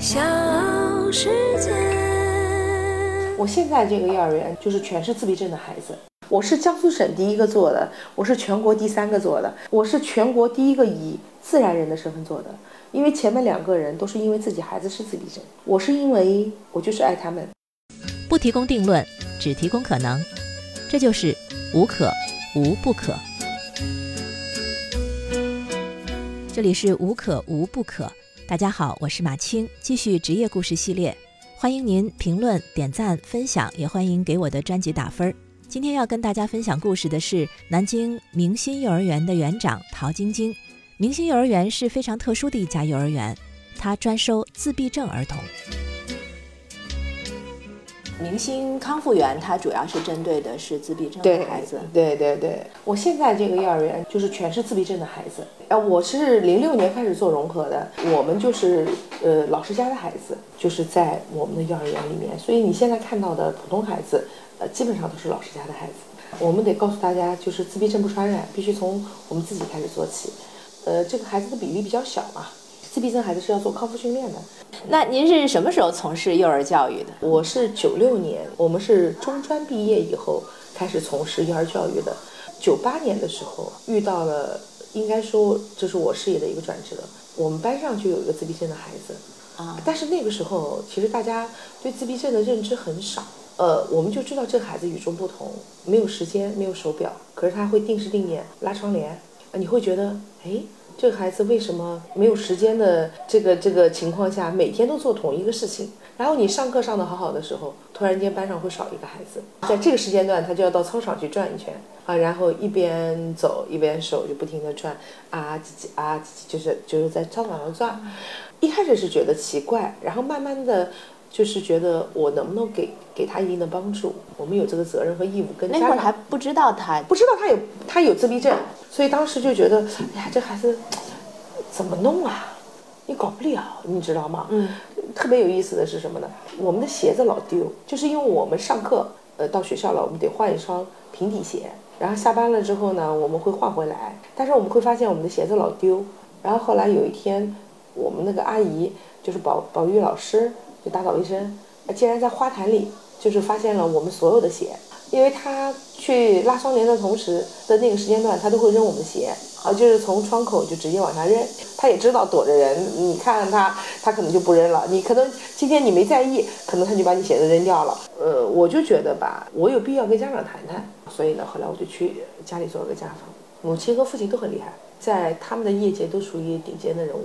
小世界。我现在这个幼儿园就是全是自闭症的孩子。我是江苏省第一个做的，我是全国第三个做的，我是全国第一个以自然人的身份做的。因为前面两个人都是因为自己孩子是自闭症，我是因为我就是爱他们。不提供定论，只提供可能，这就是无可无不可。这里是无可无不可。大家好，我是马青，继续职业故事系列，欢迎您评论、点赞、分享，也欢迎给我的专辑打分。今天要跟大家分享故事的是南京明星幼儿园的园长陶晶晶。明星幼儿园是非常特殊的一家幼儿园，它专收自闭症儿童。明星康复园它主要是针对的是自闭症的孩子。对对对，我现在这个幼儿园就是全是自闭症的孩子。呃，我是零六年开始做融合的，我们就是呃老师家的孩子，就是在我们的幼儿园里面。所以你现在看到的普通孩子，呃，基本上都是老师家的孩子。我们得告诉大家，就是自闭症不传染，必须从我们自己开始做起。呃，这个孩子的比例比较小嘛，自闭症孩子是要做康复训练的。那您是什么时候从事幼儿教育的？我是九六年，我们是中专毕业以后开始从事幼儿教育的。九八年的时候遇到了，应该说这是我事业的一个转折。我们班上就有一个自闭症的孩子啊，但是那个时候其实大家对自闭症的认知很少。呃，我们就知道这个孩子与众不同，没有时间，没有手表，可是他会定时定点拉窗帘。你会觉得，哎，这个孩子为什么没有时间的这个这个情况下，每天都做同一个事情？然后你上课上的好好的时候，突然间班上会少一个孩子，在这个时间段，他就要到操场去转一圈啊，然后一边走一边手就不停的转啊叽叽啊叽叽，就是就是在操场上转。一开始是觉得奇怪，然后慢慢的。就是觉得我能不能给给他一定的帮助，我们有这个责任和义务跟那会儿还不知道他不知道他有他有自闭症，所以当时就觉得，哎呀，这孩子怎么弄啊？你搞不了，你知道吗？嗯。特别有意思的是什么呢？我们的鞋子老丢，就是因为我们上课呃到学校了，我们得换一双平底鞋，然后下班了之后呢，我们会换回来，但是我们会发现我们的鞋子老丢，然后后来有一天，我们那个阿姨就是保保育老师。就打扫卫生，竟然在花坛里，就是发现了我们所有的鞋，因为他去拉窗帘的同时的那个时间段，他都会扔我们鞋，啊，就是从窗口就直接往下扔。他也知道躲着人，你看他，他可能就不扔了。你可能今天你没在意，可能他就把你鞋子扔掉了。呃，我就觉得吧，我有必要跟家长谈谈，所以呢，后来我就去家里做了个家访。母亲和父亲都很厉害，在他们的业界都属于顶尖的人物。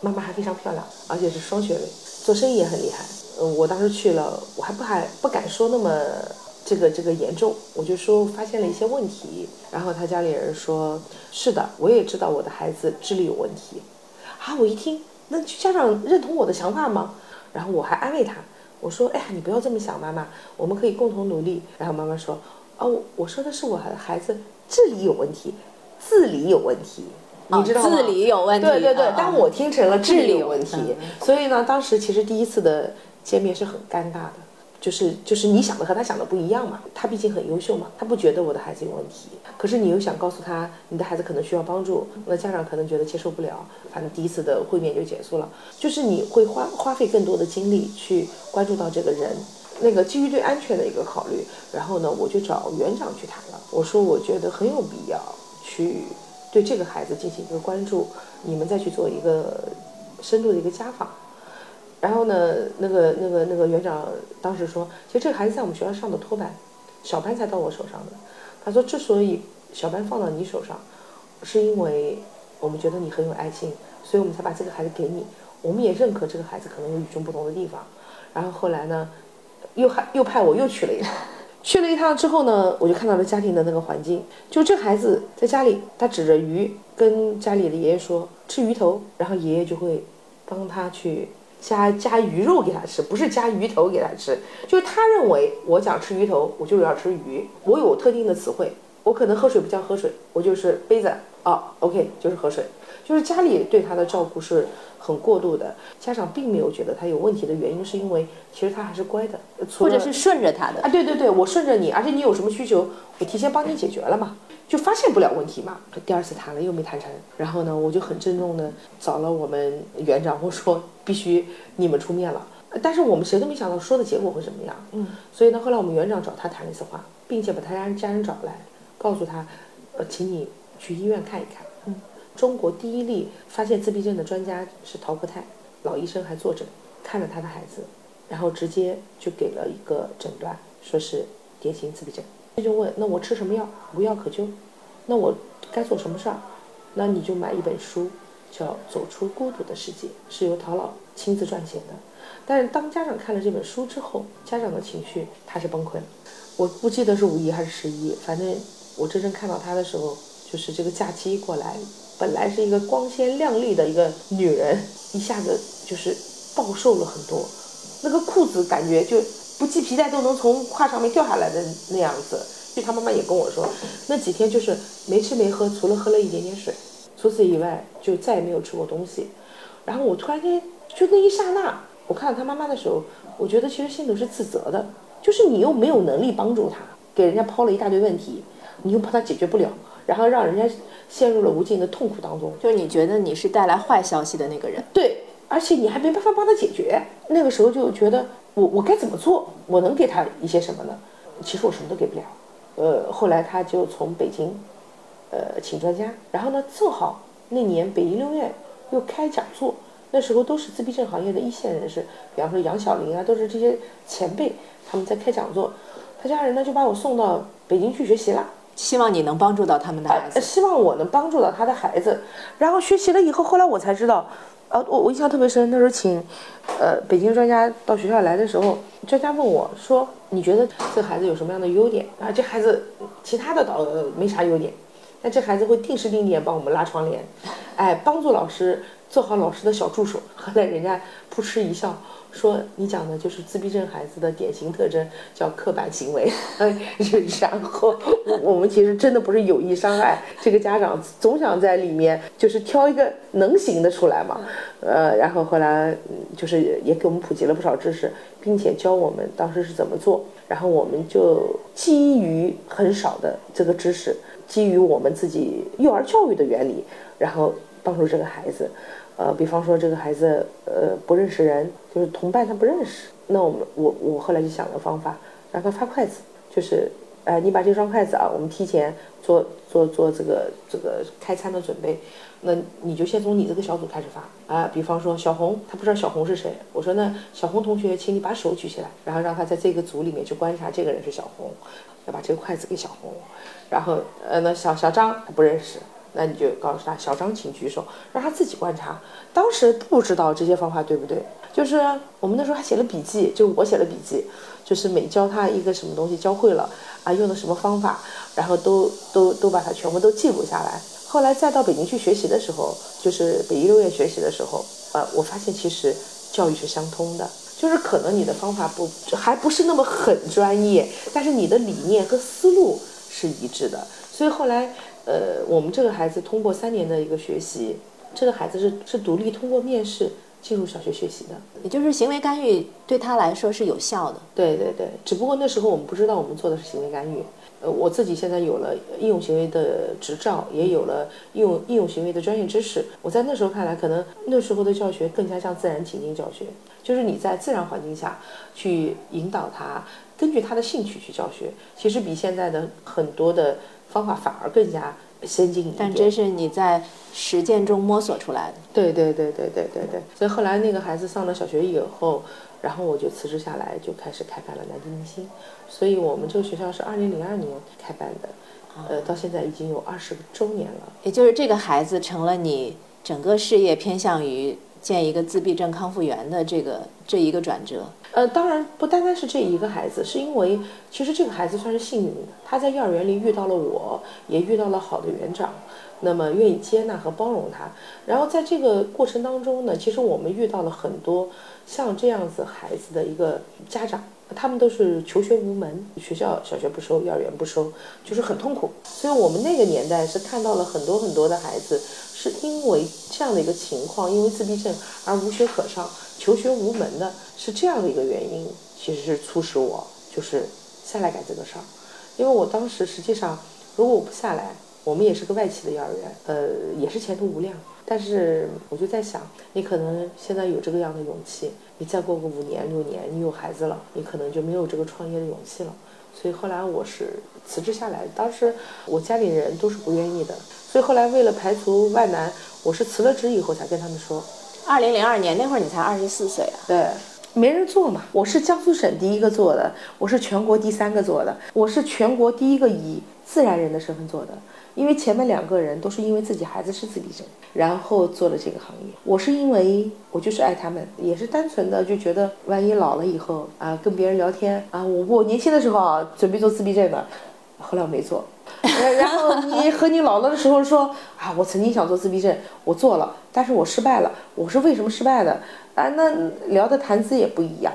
妈妈还非常漂亮，而且是双学位。做生意也很厉害，嗯，我当时去了，我还不还不敢说那么这个这个严重，我就说发现了一些问题，然后他家里人说，是的，我也知道我的孩子智力有问题，啊，我一听，那家长认同我的想法吗？然后我还安慰他，我说，哎呀，你不要这么想，妈妈，我们可以共同努力。然后妈妈说，哦，我说的是我的孩子智力有问题，自理有问题。你知道吗？自理有问题。对对对，但我听成了智力有问题，所以呢，当时其实第一次的见面是很尴尬的，就是就是你想的和他想的不一样嘛。他毕竟很优秀嘛，他不觉得我的孩子有问题，可是你又想告诉他你的孩子可能需要帮助，那家长可能觉得接受不了，反正第一次的会面就结束了。就是你会花花费更多的精力去关注到这个人，那个基于对安全的一个考虑，然后呢，我就找园长去谈了，我说我觉得很有必要去。对这个孩子进行一个关注，你们再去做一个深度的一个家访。然后呢，那个那个那个园长当时说，其实这个孩子在我们学校上的托班，小班才到我手上的。他说，之所以小班放到你手上，是因为我们觉得你很有爱心，所以我们才把这个孩子给你。我们也认可这个孩子可能有与众不同的地方。然后后来呢，又还又派我又去了一趟。去了一趟之后呢，我就看到了家庭的那个环境。就这孩子在家里，他指着鱼跟家里的爷爷说吃鱼头，然后爷爷就会帮他去加加鱼肉给他吃，不是加鱼头给他吃。就是他认为我想吃鱼头，我就要吃鱼。我有特定的词汇，我可能喝水不叫喝水，我就是杯子哦 o k 就是喝水。就是家里对他的照顾是。很过度的，家长并没有觉得他有问题的原因，是因为其实他还是乖的，或者是顺着他的啊，对对对，我顺着你，而且你有什么需求，我提前帮你解决了嘛。就发现不了问题嘛。第二次谈了又没谈成，然后呢，我就很郑重的找了我们园长，我说必须你们出面了。但是我们谁都没想到说的结果会怎么样。嗯，所以呢，后来我们园长找他谈了一次话，并且把他家家人找来，告诉他，呃，请你去医院看一看。中国第一例发现自闭症的专家是陶国泰，老医生还坐诊，看了他的孩子，然后直接就给了一个诊断，说是典型自闭症。他就问，那我吃什么药？无药可救，那我该做什么事儿？那你就买一本书，叫《走出孤独的世界》，是由陶老亲自撰写的。但是当家长看了这本书之后，家长的情绪他是崩溃了。我不记得是五一还是十一，反正我真正看到他的时候，就是这个假期过来，本来是一个光鲜亮丽的一个女人，一下子就是暴瘦了很多，那个裤子感觉就不系皮带都能从胯上面掉下来的那样子。就他妈妈也跟我说，那几天就是没吃没喝，除了喝了一点点水，除此以外就再也没有吃过东西。然后我突然间就那一刹那。我看到他妈妈的时候，我觉得其实心里是自责的，就是你又没有能力帮助他，给人家抛了一大堆问题，你又怕他解决不了，然后让人家陷入了无尽的痛苦当中。就是你觉得你是带来坏消息的那个人，对，而且你还没办法帮他解决。那个时候就觉得我我该怎么做？我能给他一些什么呢？其实我什么都给不了。呃，后来他就从北京，呃，请专家，然后呢，正好那年北医六院又开讲座。那时候都是自闭症行业的一线人士，比方说杨晓玲啊，都是这些前辈，他们在开讲座。他家人呢就把我送到北京去学习了，希望你能帮助到他们的孩子，希望我能帮助到他的孩子。然后学习了以后，后来我才知道，呃，我我印象特别深，那时候请，呃，北京专家到学校来的时候，专家问我说：“你觉得这孩子有什么样的优点？”啊，这孩子其他的倒没啥优点，但这孩子会定时定点帮我们拉窗帘，哎，帮助老师。做好老师的小助手，后来人家扑哧一笑，说你讲的就是自闭症孩子的典型特征，叫刻板行为。然后 我们其实真的不是有意伤害这个家长，总想在里面就是挑一个能行的出来嘛。呃，然后后来就是也给我们普及了不少知识，并且教我们当时是怎么做。然后我们就基于很少的这个知识，基于我们自己幼儿教育的原理，然后帮助这个孩子。呃，比方说这个孩子，呃，不认识人，就是同伴他不认识，那我们我我后来就想了方法，让他发筷子，就是，哎，你把这双筷子啊，我们提前做做做这个这个开餐的准备，那你就先从你这个小组开始发啊，比方说小红，他不知道小红是谁，我说那小红同学，请你把手举起来，然后让他在这个组里面去观察这个人是小红，要把这个筷子给小红，然后呃，那小小张他不认识。那你就告诉他，小张请举手，让他自己观察。当时不知道这些方法对不对，就是我们那时候还写了笔记，就我写了笔记，就是每教他一个什么东西教会了啊，用的什么方法，然后都都都把它全部都记录下来。后来再到北京去学习的时候，就是北医六院学习的时候，呃，我发现其实教育是相通的，就是可能你的方法不还不是那么很专业，但是你的理念和思路是一致的，所以后来。呃，我们这个孩子通过三年的一个学习，这个孩子是是独立通过面试进入小学学习的，也就是行为干预对他来说是有效的。对对对，只不过那时候我们不知道我们做的是行为干预。呃，我自己现在有了应用行为的执照，也有了应用应用行为的专业知识。我在那时候看来，可能那时候的教学更加像自然情境教学，就是你在自然环境下去引导他，根据他的兴趣去教学，其实比现在的很多的。方法反而更加先进一点，但这是你在实践中摸索出来的。对对对对对对对。所以后来那个孩子上了小学以后，然后我就辞职下来，就开始开办了南京明星。所以我们这个学校是二零零二年开办的，呃，到现在已经有二十个周年了。也就是这个孩子成了你整个事业偏向于建一个自闭症康复园的这个这一个转折。呃，当然不单单是这一个孩子，是因为其实这个孩子算是幸运的，他在幼儿园里遇到了我，也遇到了好的园长，那么愿意接纳和包容他。然后在这个过程当中呢，其实我们遇到了很多像这样子孩子的一个家长，他们都是求学无门，学校小学不收，幼儿园不收，就是很痛苦。所以我们那个年代是看到了很多很多的孩子是因为这样的一个情况，因为自闭症而无学可上。求学无门的是这样的一个原因，其实是促使我就是下来干这个事儿，因为我当时实际上如果我不下来，我们也是个外企的幼儿园，呃，也是前途无量。但是我就在想，你可能现在有这个样的勇气，你再过个五年六年，你有孩子了，你可能就没有这个创业的勇气了。所以后来我是辞职下来，当时我家里人都是不愿意的。所以后来为了排除万难，我是辞了职以后才跟他们说。二零零二年那会儿你才二十四岁啊？对，没人做嘛。我是江苏省第一个做的，我是全国第三个做的，我是全国第一个以自然人的身份做的。因为前面两个人都是因为自己孩子是自闭症，然后做了这个行业。我是因为我就是爱他们，也是单纯的就觉得万一老了以后啊，跟别人聊天啊，我我年轻的时候啊准备做自闭症的，后来我没做。然后你和你老了的时候说啊，我曾经想做自闭症，我做了，但是我失败了。我是为什么失败的？啊，那聊的谈资也不一样。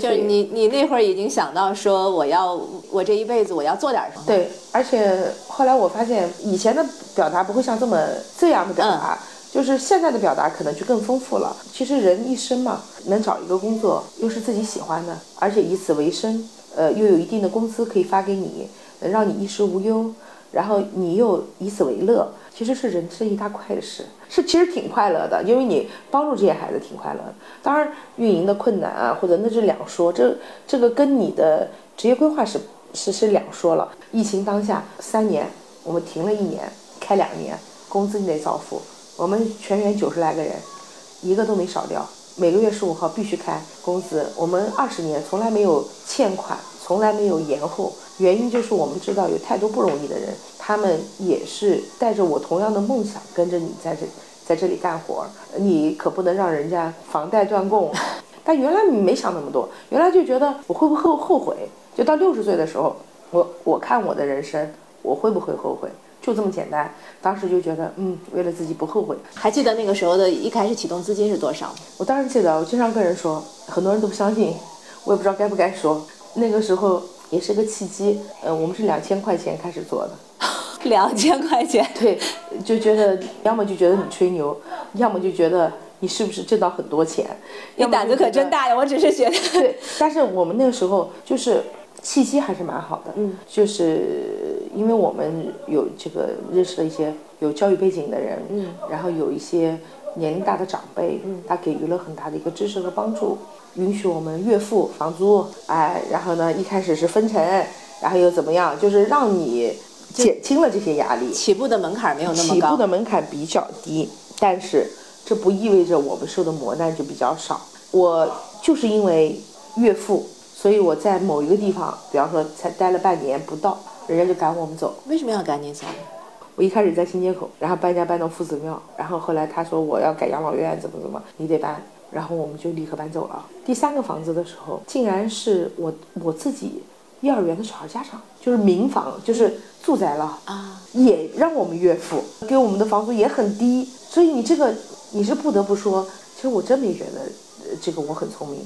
就你，你那会儿已经想到说，我要我这一辈子我要做点什么。对，而且后来我发现，以前的表达不会像这么这样的表达，就是现在的表达可能就更丰富了。其实人一生嘛，能找一个工作，又是自己喜欢的，而且以此为生，呃，又有一定的工资可以发给你，能让你衣食无忧，然后你又以此为乐。其实是人生一大快事，是其实挺快乐的，因为你帮助这些孩子挺快乐的。当然，运营的困难啊，或者那是两说，这这个跟你的职业规划是是是两说了。疫情当下三年，我们停了一年，开两年，工资你得照付。我们全员九十来个人，一个都没少掉，每个月十五号必须开工资。我们二十年从来没有欠款，从来没有延后。原因就是我们知道有太多不容易的人，他们也是带着我同样的梦想跟着你在这在这里干活。你可不能让人家房贷断供。但原来你没想那么多，原来就觉得我会不会后后悔？就到六十岁的时候，我我看我的人生，我会不会后悔？就这么简单。当时就觉得，嗯，为了自己不后悔。还记得那个时候的一开始启动资金是多少？我当然记得，我经常跟人说，很多人都不相信，我也不知道该不该说。那个时候。也是个契机，呃，我们是两千块钱开始做的，两千块钱，对，就觉得要么就觉得你吹牛，要么就觉得你是不是挣到很多钱，你胆子可真大呀！我只是觉得，对，但是我们那个时候就是契机还是蛮好的，嗯，就是因为我们有这个认识了一些有教育背景的人，嗯，然后有一些年龄大的长辈，嗯，他给予了很大的一个支持和帮助。允许我们月付房租，哎，然后呢，一开始是分成，然后又怎么样？就是让你减轻了这些压力。起步的门槛没有那么高。起步的门槛比较低，但是这不意味着我们受的磨难就比较少。我就是因为岳父，所以我在某一个地方，比方说才待了半年不到，人家就赶我们走。为什么要赶你走？我一开始在新街口，然后搬家搬到夫子庙，然后后来他说我要改养老院，怎么怎么，你得搬。然后我们就立刻搬走了。第三个房子的时候，竟然是我我自己幼儿园的小孩家长，就是民房，就是住宅了啊，也让我们岳父给我们的房租也很低。所以你这个你是不得不说，其实我真没觉得这个我很聪明。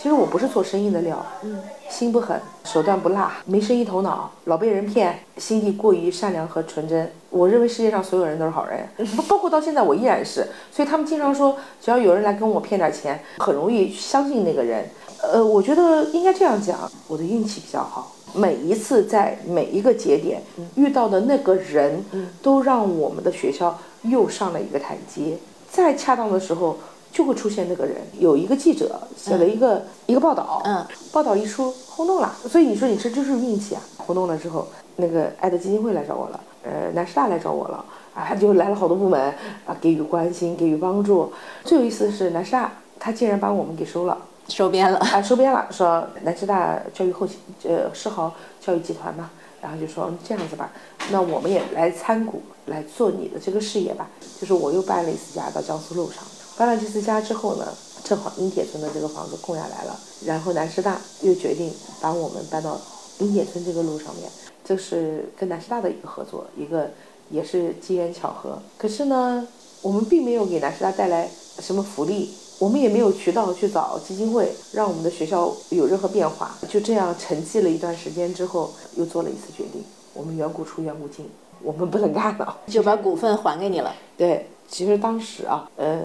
其实我不是做生意的料，嗯，心不狠，手段不辣，没生意头脑，老被人骗，心地过于善良和纯真。我认为世界上所有人都是好人，包括到现在我依然是。所以他们经常说，只要有人来跟我骗点钱，很容易相信那个人。呃，我觉得应该这样讲，我的运气比较好，每一次在每一个节点遇到的那个人，都让我们的学校又上了一个台阶。在恰当的时候。就会出现那个人，有一个记者写了一个一个报道，嗯，报道一出轰动了，所以你说你这就是运气啊！轰动了之后，那个爱的基金会来找我了，呃，南师大来找我了，啊，就来了好多部门啊，给予关心，给予帮助。最有意思的是南师大，他竟然把我们给收了，收编了，啊，收编了，说南师大教育后勤，呃，世豪教育集团嘛，然后就说这样子吧，那我们也来参股来做你的这个事业吧，就是我又搬了一次家到江苏路上。搬了这次家之后呢，正好英铁村的这个房子空下来了，然后南师大又决定把我们搬到英铁村这个路上面，这是跟南师大的一个合作，一个也是机缘巧合。可是呢，我们并没有给南师大带来什么福利，我们也没有渠道去找基金会让我们的学校有任何变化。就这样沉寂了一段时间之后，又做了一次决定，我们远古出远古进，我们不能干了，就把股份还给你了。对。其实当时啊，呃，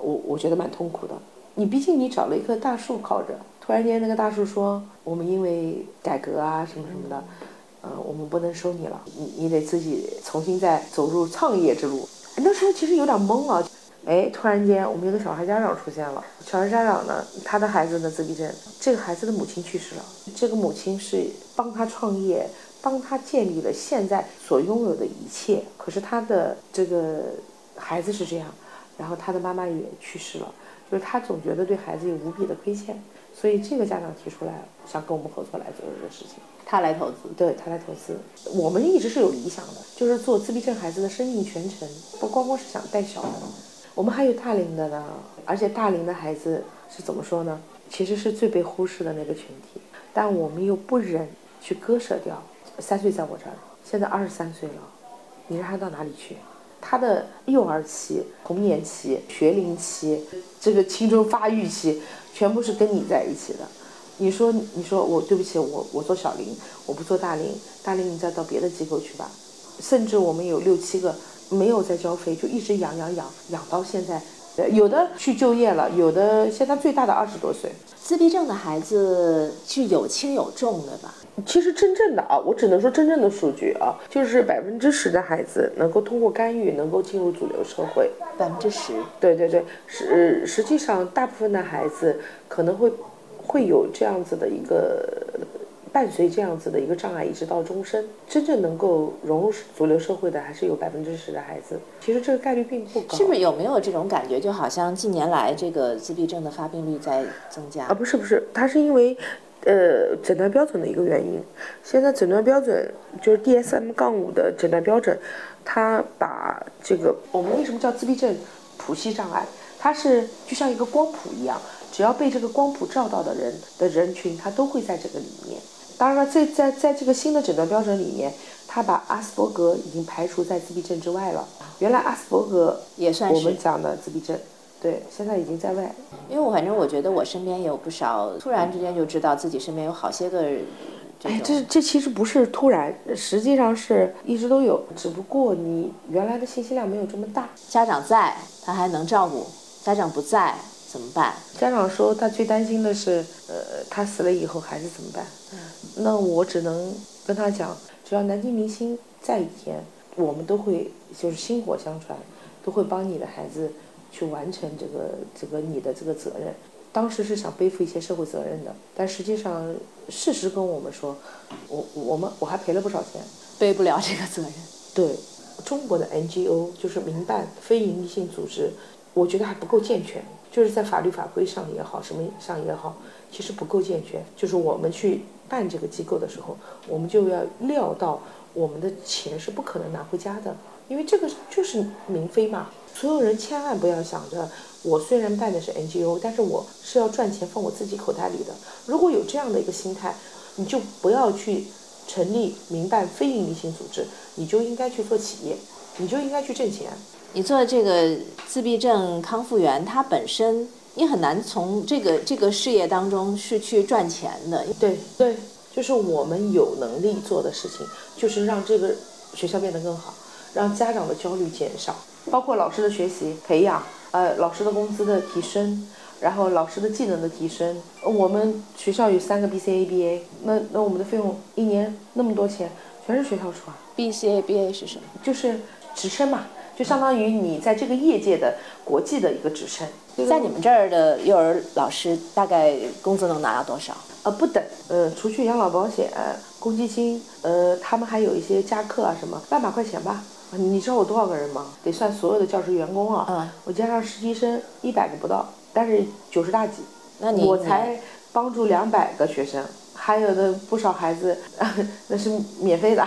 我我觉得蛮痛苦的。你毕竟你找了一棵大树靠着，突然间那个大树说：“我们因为改革啊什么什么的，呃，我们不能收你了，你你得自己重新再走入创业之路。那时候其实有点懵啊，哎，突然间我们有个小孩家长出现了，小孩家长呢，他的孩子呢自闭症，这个孩子的母亲去世了，这个母亲是帮他创业，帮他建立了现在所拥有的一切，可是他的这个孩子是这样，然后他的妈妈也去世了，就是他总觉得对孩子有无比的亏欠。所以这个家长提出来想跟我们合作来做这个事情，他来投资，对他来投资。我们一直是有理想的，就是做自闭症孩子的生命全程，不光光是想带小的，我们还有大龄的呢。而且大龄的孩子是怎么说呢？其实是最被忽视的那个群体，但我们又不忍去割舍掉。三岁在我这儿，现在二十三岁了，你让他到哪里去？他的幼儿期、童年期、学龄期，这个青春发育期。全部是跟你在一起的，你说，你说我对不起，我我做小龄，我不做大龄，大龄你再到别的机构去吧。甚至我们有六七个没有在交费，就一直养养养养到现在，有的去就业了，有的现在最大的二十多岁。自闭症的孩子是有轻有重的吧？其实真正的啊，我只能说真正的数据啊，就是百分之十的孩子能够通过干预能够进入主流社会。百分之十。对对对，实实际上大部分的孩子可能会会有这样子的一个伴随这样子的一个障碍，一直到终身。真正能够融入主流社会的，还是有百分之十的孩子。其实这个概率并不高。是不是有没有这种感觉？就好像近年来这个自闭症的发病率在增加？啊，不是不是，它是因为。呃，诊断标准的一个原因，现在诊断标准就是 DSM 杠五的诊断标准，它把这个我们为什么叫自闭症谱系障碍？它是就像一个光谱一样，只要被这个光谱照到的人的人群，它都会在这个里面。当然了，在在在这个新的诊断标准里面，他把阿斯伯格已经排除在自闭症之外了。原来阿斯伯格也算是我们讲的自闭症。对，现在已经在外。因为我反正我觉得我身边有不少，突然之间就知道自己身边有好些个。哎，这这其实不是突然，实际上是一直都有，只不过你原来的信息量没有这么大。家长在，他还能照顾；家长不在，怎么办？家长说他最担心的是，呃，他死了以后孩子怎么办？嗯，那我只能跟他讲，只要南京明星在一天，我们都会就是薪火相传，都会帮你的孩子。去完成这个这个你的这个责任，当时是想背负一些社会责任的，但实际上事实跟我们说，我我们我还赔了不少钱，背不了这个责任。对，中国的 NGO 就是民办非营利性组织，我觉得还不够健全，就是在法律法规上也好，什么上也好，其实不够健全。就是我们去办这个机构的时候，我们就要料到我们的钱是不可能拿回家的，因为这个就是民非嘛。所有人千万不要想着，我虽然办的是 NGO，但是我是要赚钱放我自己口袋里的。如果有这样的一个心态，你就不要去成立民办非营利性组织，你就应该去做企业，你就应该去挣钱。你做这个自闭症康复员，他本身你很难从这个这个事业当中是去赚钱的。对对，就是我们有能力做的事情，就是让这个学校变得更好，让家长的焦虑减少。包括老师的学习培养，呃，老师的工资的提升，然后老师的技能的提升。我们学校有三个 BCABA，那那我们的费用一年那么多钱，全是学校出啊。BCABA 是什么？就是职称嘛，就相当于你在这个业界的国际的一个职称。在你们这儿的幼儿老师大概工资能拿到多少？呃，不等，呃，除去养老保险、公积金，呃，他们还有一些加课啊什么，万把块钱吧。你知道我多少个人吗？得算所有的教师员工啊。嗯。我加上实习生一百个不到，但是九十大几。那你我才帮助两百个学生，还有的不少孩子 那是免费的。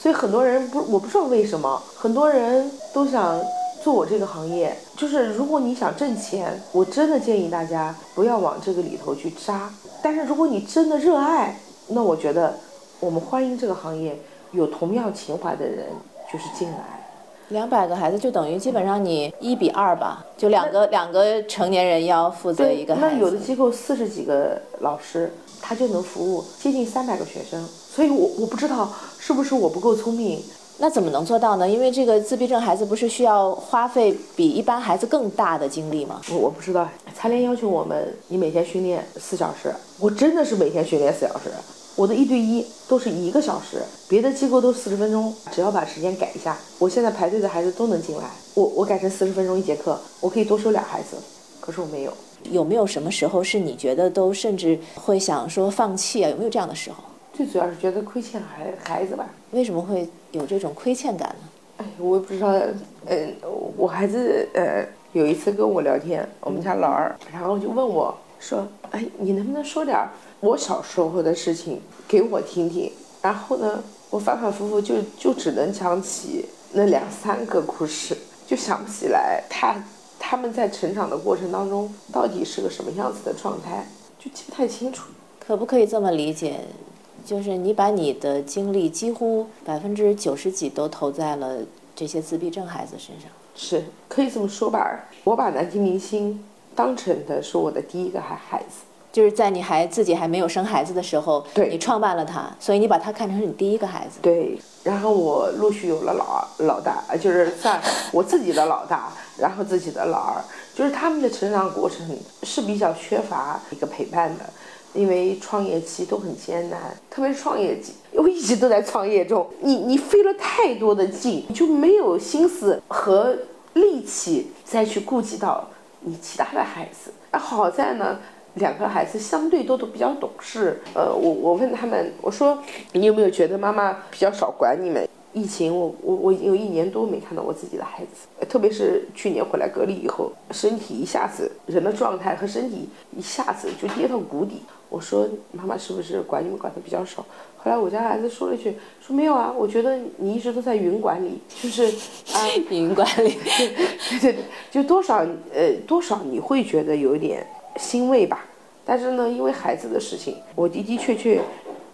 所以很多人不，我不知道为什么，很多人都想做我这个行业。就是如果你想挣钱，我真的建议大家不要往这个里头去扎。但是如果你真的热爱，那我觉得我们欢迎这个行业有同样情怀的人。就是进来，两百个孩子就等于基本上你一比二吧，就两个两个成年人要负责一个孩子。那有的机构四十几个老师，他就能服务接近三百个学生，所以我我不知道是不是我不够聪明。那怎么能做到呢？因为这个自闭症孩子不是需要花费比一般孩子更大的精力吗？我我不知道，残联要求我们你每天训练四小时，我真的是每天训练四小时。我的一对一都是一个小时，别的机构都四十分钟，只要把时间改一下，我现在排队的孩子都能进来。我我改成四十分钟一节课，我可以多收俩孩子，可是我没有。有没有什么时候是你觉得都甚至会想说放弃啊？有没有这样的时候？最主要是觉得亏欠孩孩子吧。为什么会有这种亏欠感呢？哎，我也不知道。嗯，我孩子呃有一次跟我聊天，我们家老二，然后就问我说：“哎，你能不能说点我小时候的事情给我听听？”然后呢，我反反复复就就只能讲起那两三个故事，就想不起来他。他们在成长的过程当中，到底是个什么样子的状态，就记不太清楚。可不可以这么理解，就是你把你的精力几乎百分之九十几都投在了这些自闭症孩子身上？是，可以这么说吧。我把南京明星当成的是我的第一个孩孩子，就是在你还自己还没有生孩子的时候，对你创办了他，所以你把他看成是你第一个孩子。对。然后我陆续有了老老大，就是在我自己的老大，然后自己的老二，就是他们的成长过程是比较缺乏一个陪伴的，因为创业期都很艰难，特别是创业期，我一直都在创业中，你你费了太多的劲，就没有心思和力气再去顾及到你其他的孩子。好在呢。两个孩子相对都都比较懂事，呃，我我问他们，我说你有没有觉得妈妈比较少管你们？疫情，我我我已经有一年多没看到我自己的孩子，特别是去年回来隔离以后，身体一下子人的状态和身体一下子就跌到谷底。我说妈妈是不是管你们管的比较少？后来我家孩子说了一句，说没有啊，我觉得你一直都在云管理，就是啊，云管理，对对对，就多少呃多少你会觉得有点欣慰吧。但是呢，因为孩子的事情，我的的确确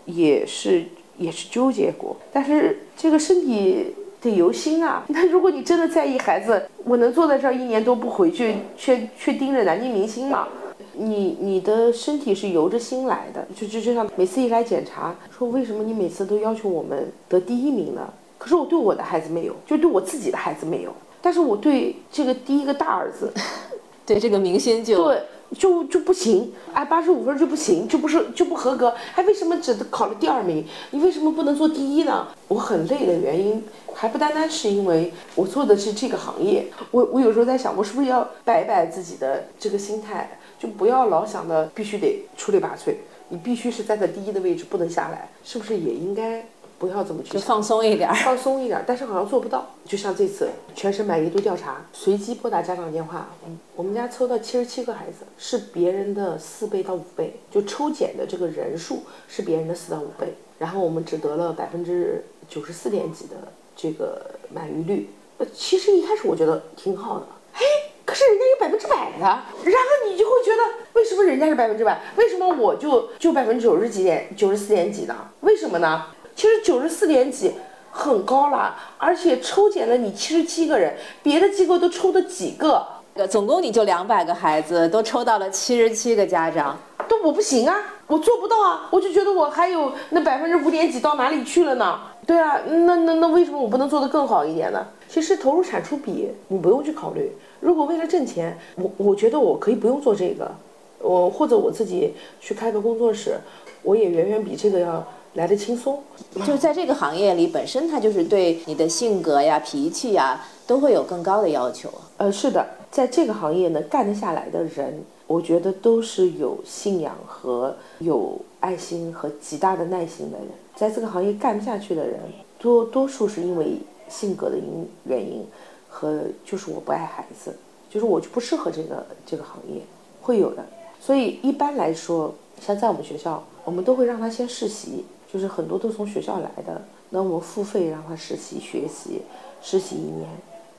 也是也是纠结过。但是这个身体得由心啊。那如果你真的在意孩子，我能坐在这儿一年多不回去，却却盯着南京明星吗？你你的身体是由着心来的。就就就像每次一来检查，说为什么你每次都要求我们得第一名呢？可是我对我的孩子没有，就对我自己的孩子没有。但是我对这个第一个大儿子，对这个明星就对。就就不行，哎，八十五分就不行，就不是就不合格，还为什么只考了第二名？你为什么不能做第一呢？我很累的原因，还不单单是因为我做的是这个行业，我我有时候在想，我是不是要摆摆自己的这个心态，就不要老想着必须得出类拔萃，你必须是站在第一的位置，不能下来，是不是也应该？不要怎么去，就放松一点，放松一点。但是好像做不到。就像这次全省满意度调查，随机拨打家长电话，我们家抽到七十七个孩子，是别人的四倍到五倍，就抽检的这个人数是别人的四到五倍。然后我们只得了百分之九十四点几的这个满意率。呃，其实一开始我觉得挺好的，嘿，可是人家有百分之百的，然后你就会觉得，为什么人家是百分之百，为什么我就就百分之九十几点九十四点几呢？为什么呢？其实九十四点几很高了，而且抽检了你七十七个人，别的机构都抽的几个，总共你就两百个孩子，都抽到了七十七个家长，都我不行啊，我做不到啊，我就觉得我还有那百分之五点几到哪里去了呢？对啊，那那那为什么我不能做得更好一点呢？其实投入产出比你不用去考虑，如果为了挣钱，我我觉得我可以不用做这个，我或者我自己去开个工作室，我也远远比这个要。来的轻松，就是在这个行业里，本身它就是对你的性格呀、脾气呀，都会有更高的要求。呃，是的，在这个行业呢，干得下来的人，我觉得都是有信仰和有爱心和极大的耐心的人。在这个行业干不下去的人，多多数是因为性格的因原因，和就是我不爱孩子，就是我就不适合这个这个行业，会有的。所以一般来说，像在我们学校，我们都会让他先试习。就是很多都从学校来的，那我们付费让他实习学习，实习一年，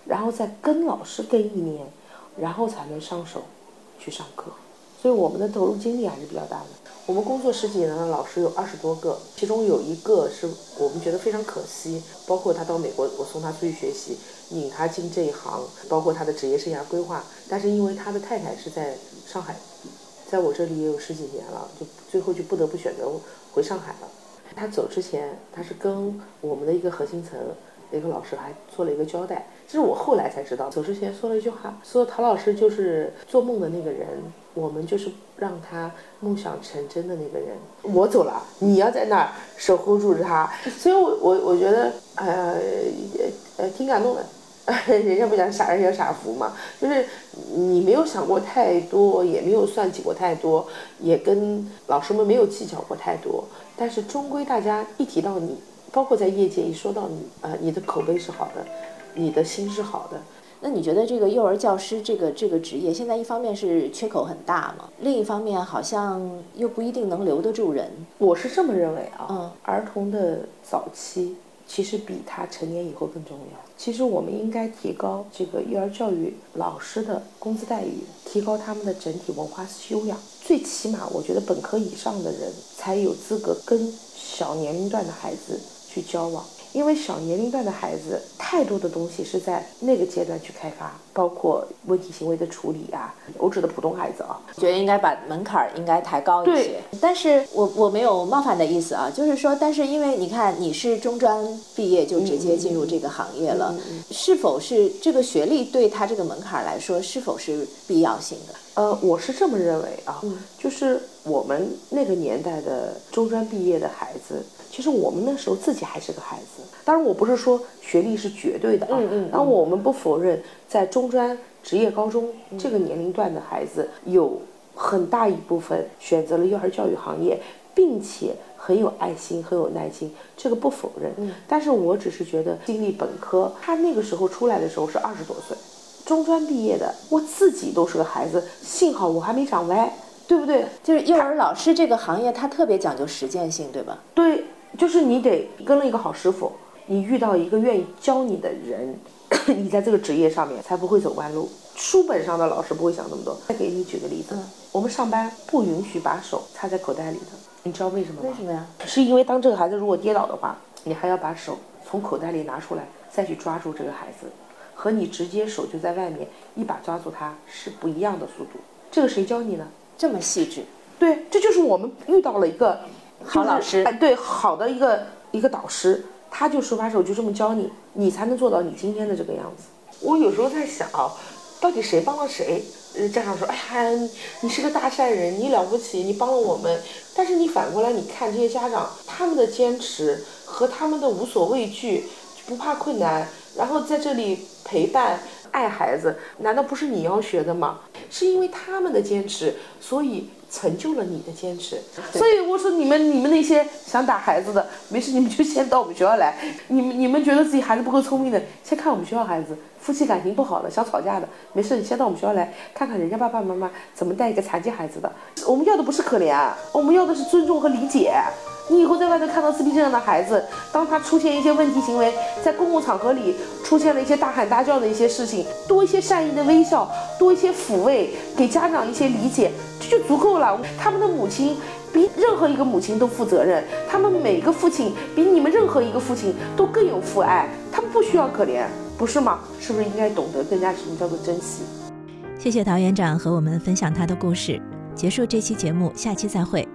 然后再跟老师跟一年，然后才能上手去上课。所以我们的投入精力还是比较大的。我们工作十几年的老师有二十多个，其中有一个是我们觉得非常可惜，包括他到美国，我送他出去学习，引他进这一行，包括他的职业生涯规划。但是因为他的太太是在上海，在我这里也有十几年了，就最后就不得不选择回上海了。他走之前，他是跟我们的一个核心层一个老师还做了一个交代，这是我后来才知道。走之前说了一句话，说陶老师就是做梦的那个人，我们就是让他梦想成真的那个人。我走了，你要在那儿守护住他。所以，我我我觉得，呃呃，挺感动的。人家不讲傻人有傻福嘛，就是你没有想过太多，也没有算计过太多，也跟老师们没有计较过太多，但是终归大家一提到你。包括在业界一说到你，呃，你的口碑是好的，你的心是好的。那你觉得这个幼儿教师这个这个职业，现在一方面是缺口很大嘛，另一方面好像又不一定能留得住人。我是这么认为啊，嗯，儿童的早期其实比他成年以后更重要。其实我们应该提高这个幼儿教育老师的工资待遇，提高他们的整体文化修养。最起码，我觉得本科以上的人才有资格跟小年龄段的孩子。去交往，因为小年龄段的孩子太多的东西是在那个阶段去开发，包括问题行为的处理啊。我指的普通孩子啊，觉得应该把门槛儿应该抬高一些。但是我我没有冒犯的意思啊，就是说，但是因为你看你是中专毕业就直接进入这个行业了，是否是这个学历对他这个门槛来说是否是必要性的？呃，我是这么认为啊，就是我们那个年代的中专毕业的孩子。其实我们那时候自己还是个孩子，当然我不是说学历是绝对的啊，嗯嗯，然我们不否认，在中专、职业高中这个年龄段的孩子，有很大一部分选择了幼儿教育行业，并且很有爱心、很有耐心，这个不否认。嗯，但是我只是觉得经历本科，他那个时候出来的时候是二十多岁，中专毕业的，我自己都是个孩子，幸好我还没长歪，对不对？就是幼儿老师这个行业，它特别讲究实践性，对吧？对。就是你得跟了一个好师傅，你遇到一个愿意教你的人，你在这个职业上面才不会走弯路。书本上的老师不会想那么多。再给你举个例子，我们上班不允许把手插在口袋里的，你知道为什么吗？为什么呀？是因为当这个孩子如果跌倒的话，你还要把手从口袋里拿出来，再去抓住这个孩子，和你直接手就在外面一把抓住他是不一样的速度。这个谁教你呢？这么细致？对，这就是我们遇到了一个。好老师，哎，对，好的一个一个导师，他就手把手就这么教你，你才能做到你今天的这个样子。我有时候在想，到底谁帮了谁？呃，家长说，哎呀，你是个大善人，你了不起，你帮了我们。但是你反过来，你看这些家长，他们的坚持和他们的无所畏惧，不怕困难，然后在这里陪伴爱孩子，难道不是你要学的吗？是因为他们的坚持，所以。成就了你的坚持，所以我说你们你们那些想打孩子的，没事你们就先到我们学校来。你们你们觉得自己孩子不够聪明的，先看我们学校孩子。夫妻感情不好的，想吵架的，没事你先到我们学校来看看人家爸爸妈妈怎么带一个残疾孩子的。我们要的不是可怜，我们要的是尊重和理解。你以后在外头看到自闭症的孩子，当他出现一些问题行为，在公共场合里出现了一些大喊大叫的一些事情，多一些善意的微笑，多一些抚慰，给家长一些理解，这就足够了。他们的母亲比任何一个母亲都负责任，他们每个父亲比你们任何一个父亲都更有父爱，他们不需要可怜，不是吗？是不是应该懂得更加什么叫做珍惜？谢谢陶园长和我们分享他的故事。结束这期节目，下期再会。